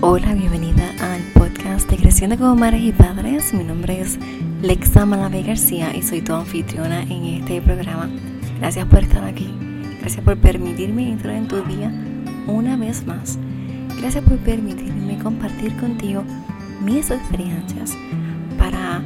Hola, bienvenida al podcast de Creciendo como Madres y Padres. Mi nombre es Lexa Malave García y soy tu anfitriona en este programa. Gracias por estar aquí. Gracias por permitirme entrar en tu día una vez más. Gracias por permitirme compartir contigo mis experiencias para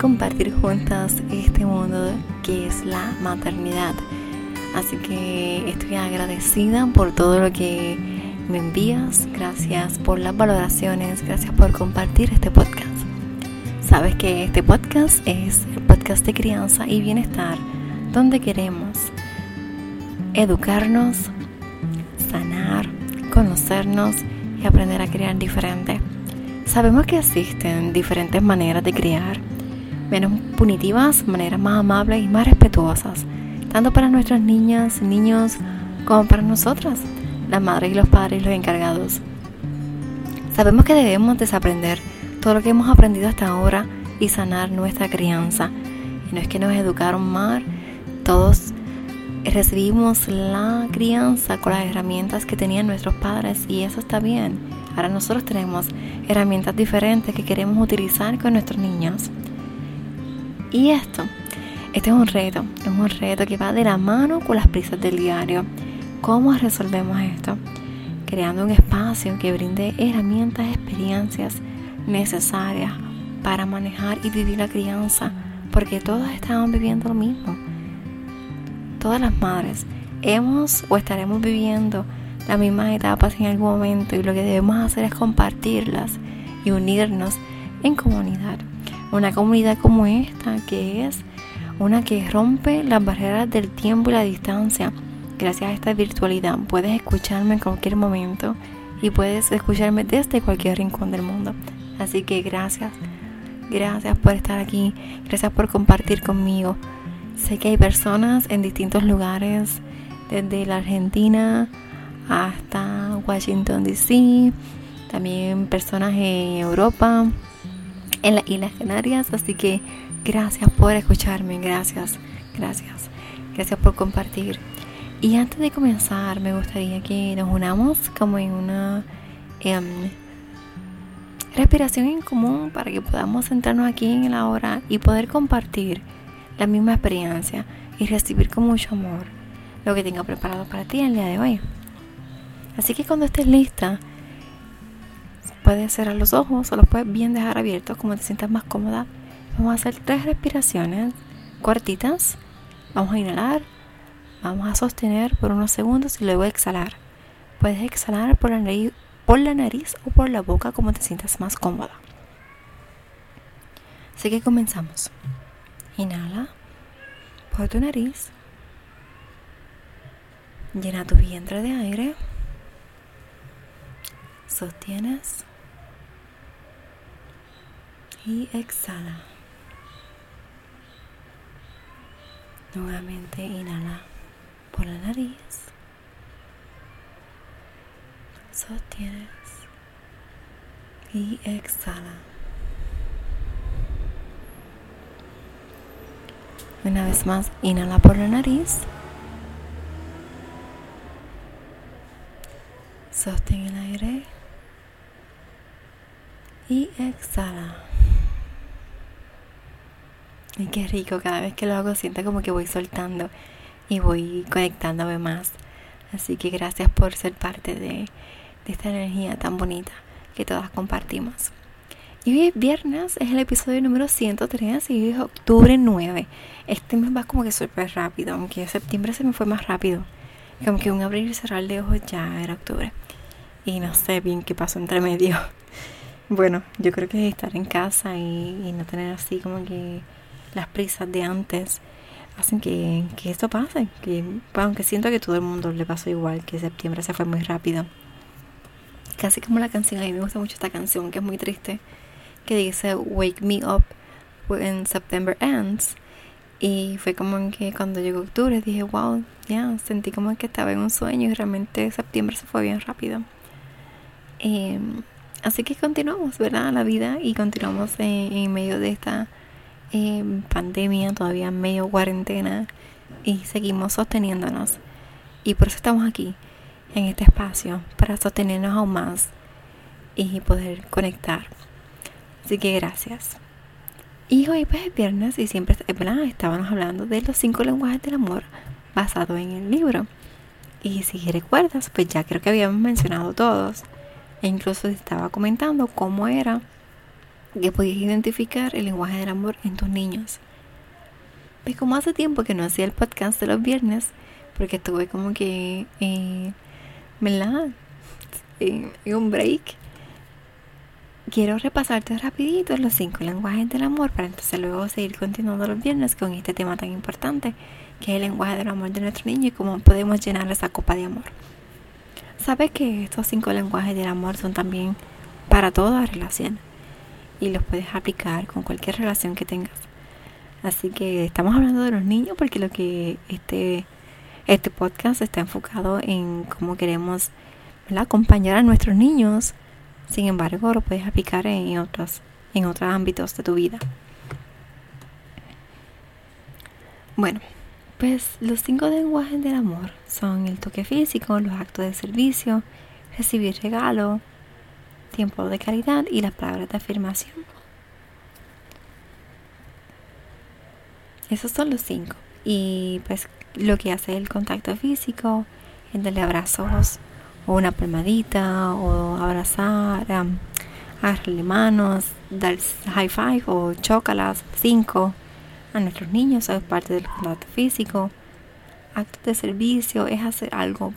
compartir juntas este mundo que es la maternidad. Así que estoy agradecida por todo lo que me envías, gracias por las valoraciones, gracias por compartir este podcast. Sabes que este podcast es el podcast de crianza y bienestar, donde queremos educarnos, sanar, conocernos y aprender a criar diferente. Sabemos que existen diferentes maneras de criar, menos punitivas, maneras más amables y más respetuosas, tanto para nuestras niñas, niños, como para nosotras las madres y los padres los encargados. Sabemos que debemos desaprender todo lo que hemos aprendido hasta ahora y sanar nuestra crianza. Y no es que nos educaron mal, todos recibimos la crianza con las herramientas que tenían nuestros padres y eso está bien. Ahora nosotros tenemos herramientas diferentes que queremos utilizar con nuestros niños. Y esto, este es un reto, es un reto que va de la mano con las prisas del diario. ¿Cómo resolvemos esto? Creando un espacio que brinde herramientas, experiencias necesarias para manejar y vivir la crianza, porque todas estamos viviendo lo mismo. Todas las madres hemos o estaremos viviendo las mismas etapas en algún momento y lo que debemos hacer es compartirlas y unirnos en comunidad. Una comunidad como esta que es una que rompe las barreras del tiempo y la distancia Gracias a esta virtualidad puedes escucharme en cualquier momento y puedes escucharme desde cualquier rincón del mundo. Así que gracias, gracias por estar aquí, gracias por compartir conmigo. Sé que hay personas en distintos lugares, desde la Argentina hasta Washington DC, también personas en Europa, en las Islas Canarias, así que gracias por escucharme, gracias, gracias, gracias por compartir. Y antes de comenzar, me gustaría que nos unamos como en una em, respiración en común para que podamos sentarnos aquí en la hora y poder compartir la misma experiencia y recibir con mucho amor lo que tengo preparado para ti el día de hoy. Así que cuando estés lista, puedes cerrar los ojos o los puedes bien dejar abiertos como te sientas más cómoda. Vamos a hacer tres respiraciones cortitas. Vamos a inhalar Vamos a sostener por unos segundos y luego exhalar. Puedes exhalar por la nariz, o por la boca como te sientas más cómoda. Así que comenzamos. Inhala por tu nariz. Llena tu vientre de aire. Sostienes. Y exhala. Nuevamente inhala por la nariz. Sostienes y exhala. Una vez más, inhala por la nariz. Sostén el aire y exhala. Y qué rico, cada vez que lo hago siento como que voy soltando y voy conectándome más. Así que gracias por ser parte de, esta energía tan bonita que todas compartimos. Y hoy es viernes, es el episodio número 103 y hoy es octubre 9. Este mes va como que súper rápido, aunque septiembre se me fue más rápido. Como que un abrir y cerrar de ojos ya era octubre. Y no sé bien qué pasó entre medio. Bueno, yo creo que estar en casa y, y no tener así como que las prisas de antes hacen que, esto pase. Que, aunque siento que todo el mundo le pasó igual, que septiembre se fue muy rápido. Casi como la canción, a mí me gusta mucho esta canción que es muy triste, que dice Wake Me Up When September Ends. Y fue como que cuando llegó octubre dije, wow, ya, sentí como que estaba en un sueño y realmente septiembre se fue bien rápido. Em, así que continuamos, ¿verdad? La vida y continuamos en medio de esta pandemia, todavía medio cuarentena y seguimos sosteniéndonos. Y por eso estamos aquí. en este espacio para sostenernos aún más y poder conectar. Así que gracias. Y hoy pues es viernes y siempre ¿verdad? estábamos hablando de los cinco lenguajes del amor basado en el libro. Y si recuerdas, pues ya creo que habíamos mencionado todos. E incluso estaba comentando cómo era que podías identificar el lenguaje del amor en tus niños. Pues como hace tiempo que no hacía el podcast de los viernes, porque estuve como que, eh, ¿verdad? En, un break. Quiero repasarte rapidito los cinco lenguajes del amor para entonces luego seguir continuando los viernes con este tema tan importante que es el lenguaje del amor de nuestro niño y cómo podemos llenar esa copa de amor. Sabes que estos cinco lenguajes del amor son también para toda relación y los puedes aplicar con cualquier relación que tengas. Así que estamos hablando de los niños porque lo que este, este podcast está enfocado en cómo queremos acompañar a nuestros niños. Sin embargo, lo puedes aplicar en otros, en otros ámbitos de tu vida. Bueno, pues los cinco lenguajes del amor son el toque físico, los actos de servicio, recibir regalo, tiempo de calidad y las palabras de afirmación. Esos son los cinco. Y pues lo que hace el contacto físico, el darle abrazos o una palmadita o abrazar, um, agarrarle manos, dar high five o chócalas, cinco a nuestros niños, es parte del contacto físico. Actos de servicio es hacer algo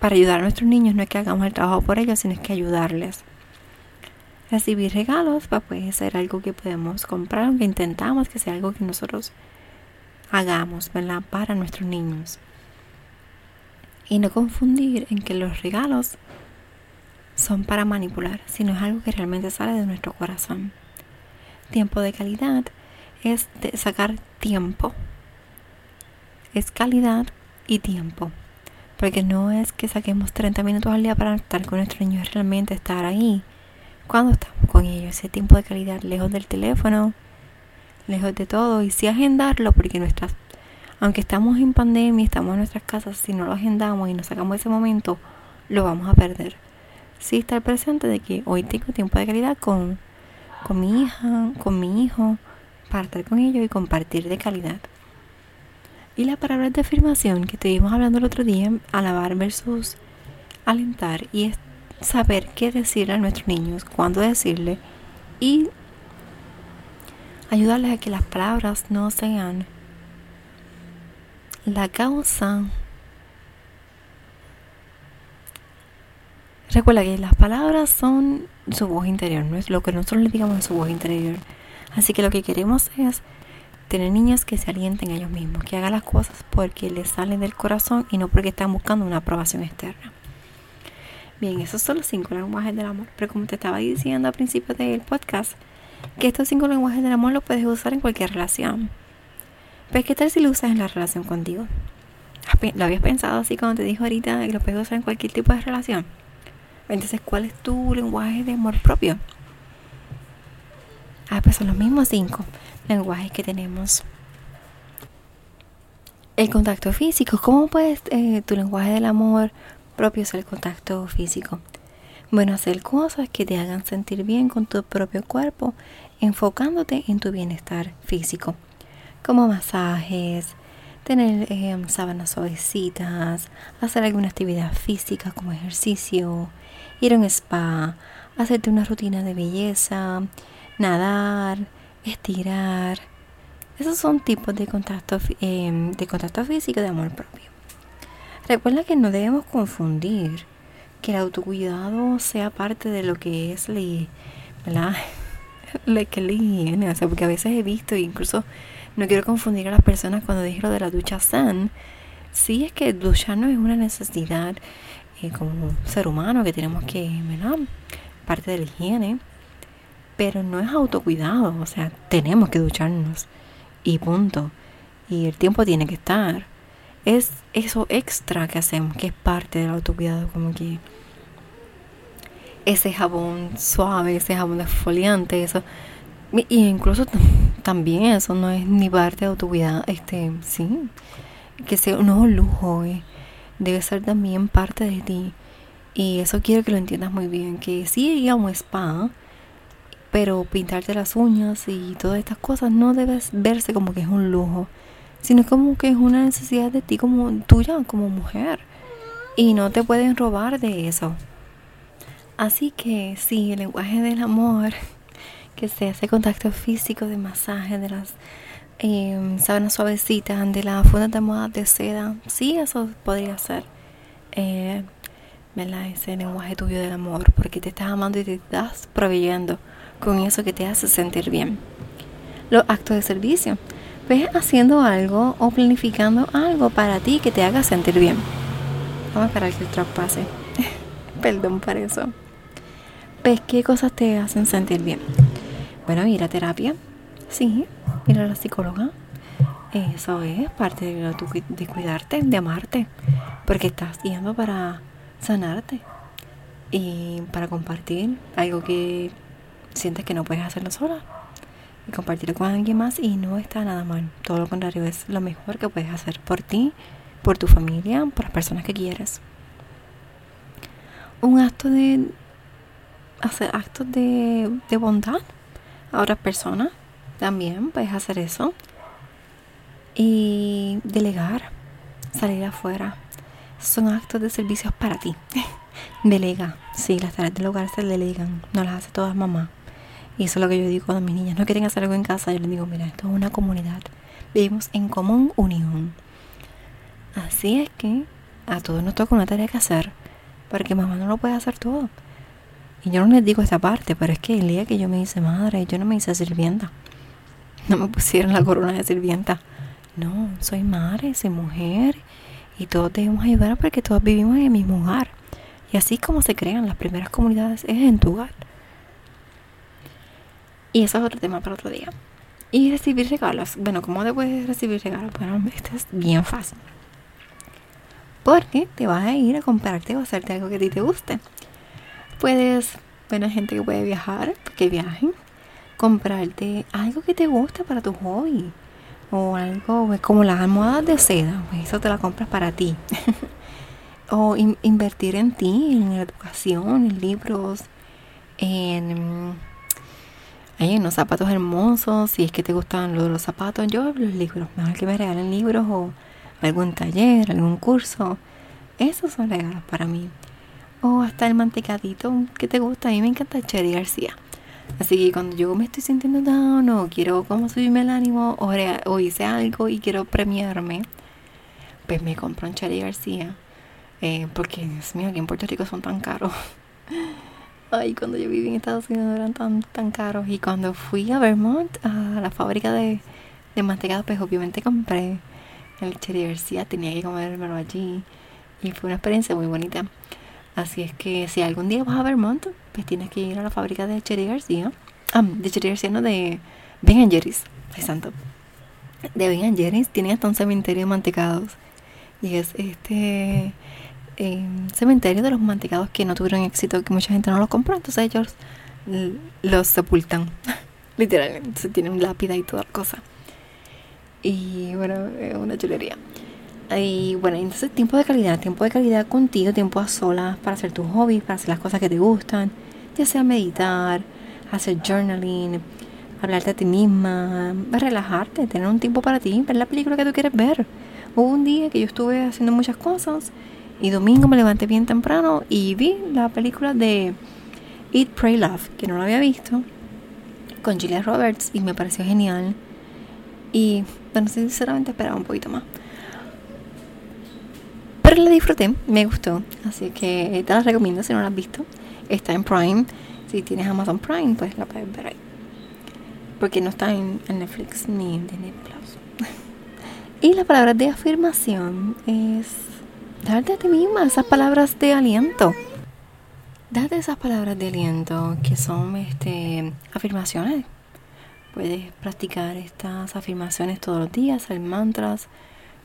para ayudar a nuestros niños, no es que hagamos el trabajo por ellos, sino es que ayudarles. Recibir regalos pues puede ser algo que podemos comprar, aunque intentamos que sea algo que nosotros hagamos ¿verdad? para nuestros niños. Y no confundir en que los regalos son para manipular, sino es algo que realmente sale de nuestro corazón. Tiempo de calidad es sacar tiempo. Es calidad y tiempo. Porque no es que saquemos 30 minutos al día para estar con nuestros niños, realmente estar ahí cuando estamos con ellos. Ese tiempo de calidad lejos del teléfono, lejos de todo. Y sí agendarlo porque nuestras, aunque estamos en pandemia, estamos en nuestras casas, si no lo agendamos y nos sacamos ese momento, lo vamos a perder. Sí estar presente de que hoy tengo tiempo de calidad con, con mi hija, con mi hijo, para estar con ellos y compartir de calidad. Y la palabra de afirmación que estuvimos hablando el otro día, alabar versus alentar, y es saber qué decirle a nuestros niños, cuándo decirle, y ayudarles a que las palabras no sean la causa. Recuerda que las palabras son su voz interior, no es lo que nosotros le digamos en su voz interior. Así que lo que queremos es tener niños que se alienten a ellos mismos, que hagan las cosas porque les salen del corazón y no porque están buscando una aprobación externa. Bien, esos son los cinco lenguajes del amor. Pero como te estaba diciendo al principio del podcast, que estos cinco lenguajes del amor los puedes usar en cualquier relación. Pues, ¿qué tal si lo usas en la relación contigo? ¿Lo habías pensado así cuando te dijo ahorita que lo puedes usar en cualquier tipo de relación? Entonces, ¿cuál es tu lenguaje de amor propio? Ah, pues son los mismos cinco lenguajes que tenemos. El contacto físico. ¿Cómo puedes eh, tu lenguaje del amor propio ser el contacto físico? Bueno, hacer cosas que te hagan sentir bien con tu propio cuerpo, enfocándote en tu bienestar físico, como masajes, tener eh, sábanas suavecitas, hacer alguna actividad física como ejercicio, ir a un spa, hacerte una rutina de belleza, nadar, estirar. Esos son tipos de contacto, em, de contacto físico de amor propio. Recuerda que no debemos confundir que el autocuidado sea parte de lo que es la, la que le higiene. O sea, porque a veces he visto, incluso no quiero confundir a las personas cuando dije lo de la ducha san. Sí, es que duchar no es una necesidad eh, como ser humano que tenemos que, ¿verdad? Parte de la higiene pero no es autocuidado, o sea, tenemos que ducharnos y punto. Y el tiempo tiene que estar. Es eso extra que hacemos, que es parte del autocuidado, como que ese jabón suave, ese jabón exfoliante, eso. Y incluso también eso no es ni parte de autocuidado, este, sí, que sea, un lujo, eh. debe ser también parte de ti. Y eso quiero que lo entiendas muy bien, que sí digamos spa, pero pintarte las uñas y todas estas cosas no debes verse como que es un lujo, sino como que es una necesidad de ti como tuya como mujer. Y no te pueden robar de eso. Así que sí, el lenguaje del amor, que se hace contacto físico, de masaje, de las eh, sábanas suavecitas, de la funda de moda de seda, sí, eso podría ser. Eh, Ese lenguaje tuyo del amor, porque te estás amando y te estás proveyendo con eso que te hace sentir bien. Los actos de servicio. Ves haciendo algo o planificando algo para ti que te haga sentir bien. Vamos a esperar que el truck pase. Perdón por eso. ¿Ves qué cosas te hacen sentir bien? Bueno, ir a terapia. Sí, ir a la psicóloga. Eso es parte de, de cuidarte, de amarte. Porque estás yendo para sanarte y para compartir algo que sientes que no puedes hacerlo sola y compartirlo con alguien más y no está nada mal. Todo lo contrario, es lo mejor que puedes hacer por ti, por tu familia, por las personas que quieres. Un acto de hacer actos de, de bondad a otras personas. También puedes hacer eso. Y delegar, salir afuera. Son actos de servicios para ti. Delega. Sí, las tareas del hogar se delegan. No las hace todas mamá. Y eso es lo que yo digo cuando mis niñas no quieren hacer algo en casa. Yo les digo, mira, esto es una comunidad. Vivimos en común unión. Así es que a todos nos toca una tarea que hacer. Porque mamá no lo puede hacer todo. Y yo no les digo esta parte, pero es que el día que yo me hice madre, yo no me hice sirvienta. No me pusieron la corona de sirvienta. No, soy madre, soy mujer. Y todos debemos ayudar porque todos vivimos en el mismo hogar. Y así como se crean las primeras comunidades es en tu hogar. Y eso es otro tema para otro día. Y recibir regalos. Bueno, ¿cómo te puedes recibir regalos? Bueno, esto es bien fácil. Porque te vas a ir a comprarte o hacerte algo que a ti te guste. Puedes, bueno, gente que puede viajar, que viajen, comprarte algo que te guste para tu hobby. O algo como las almohadas de seda, pues eso te la compras para ti. o invertir en ti, en educación, en libros, en hay unos zapatos hermosos, si es que te gustan los, zapatos, yo los libros, mejor que me regalen libros o algún taller, algún curso. Esos son regalos para mí. O hasta el mantecadito que te gusta, a mí me encanta Cherry García. Así que cuando yo me estoy sintiendo down o quiero como subirme el ánimo o, o hice algo y quiero premiarme, pues me compro un Cherry García. Eh, porque, Dios mío, aquí en Puerto Rico son tan caros. Ay, cuando yo viví en Estados Unidos eran tan, tan caros. Y cuando fui a Vermont, a la fábrica de, de mantecado, pues obviamente compré el Cherry García. Tenía que comérmelo allí. Y fue una experiencia muy bonita. Así es que si algún día vas a Vermont, pues tienes que ir a la fábrica de Cherry García. Ah, de Cherry García, no de Ben Jerry's. Ay, santo. De Ben Jerry's tienen hasta un cementerio de mantecados. Y es este cementerio de los mantecados que no tuvieron éxito, que mucha gente no los compró, entonces ellos los sepultan, literalmente, se tienen lápida y toda cosa. Y bueno, es una chulería. Y bueno, entonces tiempo de calidad, tiempo de calidad contigo, tiempo a solas para hacer tus hobbies, para hacer las cosas que te gustan, ya sea meditar, hacer journaling, hablarte a ti misma, relajarte, tener un tiempo para ti, ver la película que tú quieres ver. Hubo un día que yo estuve haciendo muchas cosas y domingo me levanté bien temprano y vi la película de Eat, Pray, Love, que no la había visto, con Julia Roberts y me pareció genial. Y, bueno, sinceramente esperaba un poquito más. Pero la disfruté, me gustó. Así que te la recomiendo si no la has visto. Está en Prime. Si tienes Amazon Prime, pues la puedes ver ahí. Porque no está en, Netflix ni en Disney Plus. y la palabra de afirmación es darte a ti misma esas palabras de aliento. Date esas palabras de aliento que son este, afirmaciones. Puedes practicar estas afirmaciones todos los días, el mantras,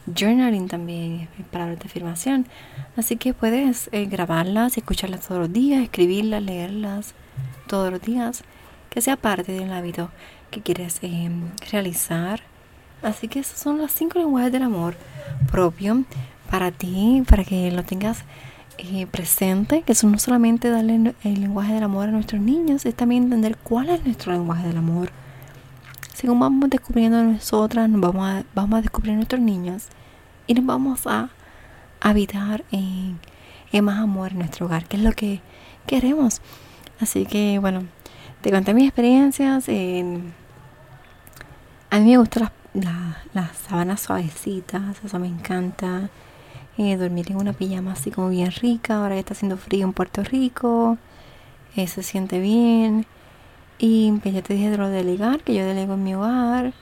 journaling también, palabras de afirmación. Así que puedes eh, grabarlas escucharlas todos los días, escribirlas, leerlas todos los días, que sea parte del hábito que quieres eh, realizar. Así que esos son los cinco lenguajes del amor propio para ti, para que lo tengas eh, presente, que eso no solamente darle el lenguaje del amor a nuestros niños, es también entender cuál es nuestro lenguaje del amor. Según vamos descubriendo nosotras, nos vamos a, vamos a descubrir nuestros niños y nos vamos a habitar en, más amor en nuestro hogar, que es lo que queremos. Así que bueno, te conté mis experiencias. a mí me gustan las, las, sábanas suavecitas, eso me encanta. Eh, dormir en una pijama así como bien rica, ahora que está haciendo frío en Puerto Rico, eh, se siente bien. Y pues ya te dije de lo de delegar, que yo delego en mi hogar.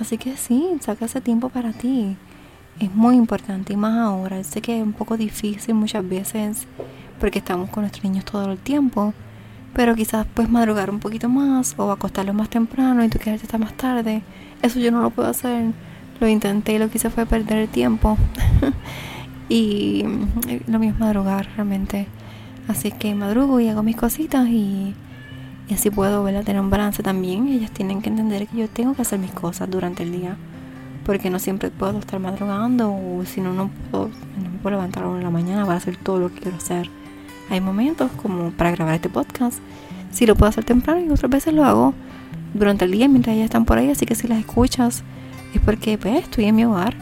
Así que sí, saca ese tiempo para ti. Es muy importante y más ahora. Sé que es un poco difícil muchas veces porque estamos con nuestros niños todo el tiempo. Pero quizás puedes madrugar un poquito más o acostarlos más temprano y tú quedarte hasta más tarde. Eso yo no lo puedo hacer lo intenté y lo que hice fue perder el tiempo. y lo mismo madrugar realmente. Así que madrugo y hago mis cositas y, así puedo ¿verdad? tener un balance también. Ellas tienen que entender que yo tengo que hacer mis cosas durante el día. Porque no siempre puedo estar madrugando o si no, no puedo, no puedo levantar a en la mañana para hacer todo lo que quiero hacer. Hay momentos como para grabar este podcast. Si lo puedo hacer temprano y otras veces lo hago durante el día mientras ellas están por ahí. Así que si las escuchas es porque pues, estoy en mi hogar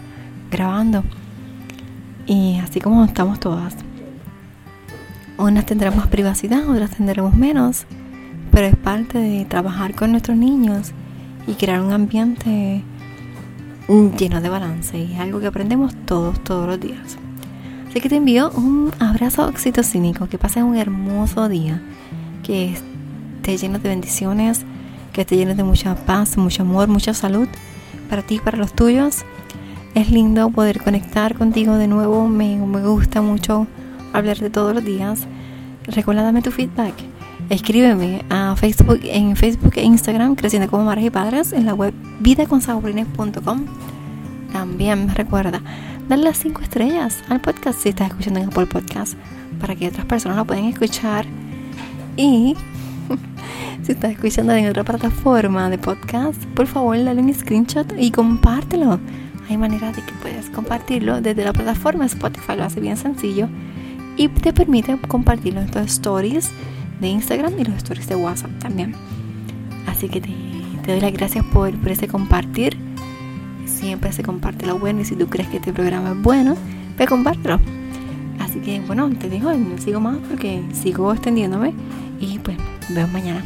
grabando. Y así como estamos todas. Unas tendremos privacidad, otras tendremos menos, pero es parte de trabajar con nuestros niños y crear un ambiente lleno de balance y es algo que aprendemos todos, todos los días. Así que te envío un abrazo oxitocínico, que pases un hermoso día, que esté lleno de bendiciones, que esté lleno de mucha paz, mucho amor, mucha salud para ti, para los tuyos. Es lindo poder conectar contigo de nuevo. Me, me gusta mucho hablar de todos los días. Recuerda tu feedback. Escríbeme a Facebook, en Facebook e Instagram, Creciendo como Madres y Padres, en la web vidaconsaborines.com. También recuerda darle las 5 estrellas al podcast si estás escuchando en Apple Podcast para que otras personas lo puedan escuchar. Y si estás escuchando en otra plataforma de podcast, por favor dale un screenshot y compártelo. Hay manera de que puedes compartirlo desde la plataforma Spotify, lo hace bien sencillo y te permite compartirlo en tus stories de Instagram y los stories de WhatsApp también. Así que te, doy las gracias por, por ese compartir. Siempre se comparte lo bueno y si tú crees que este programa es bueno, pues compártelo. Así que bueno, te digo, no sigo más porque sigo extendiéndome y pues veo mañana.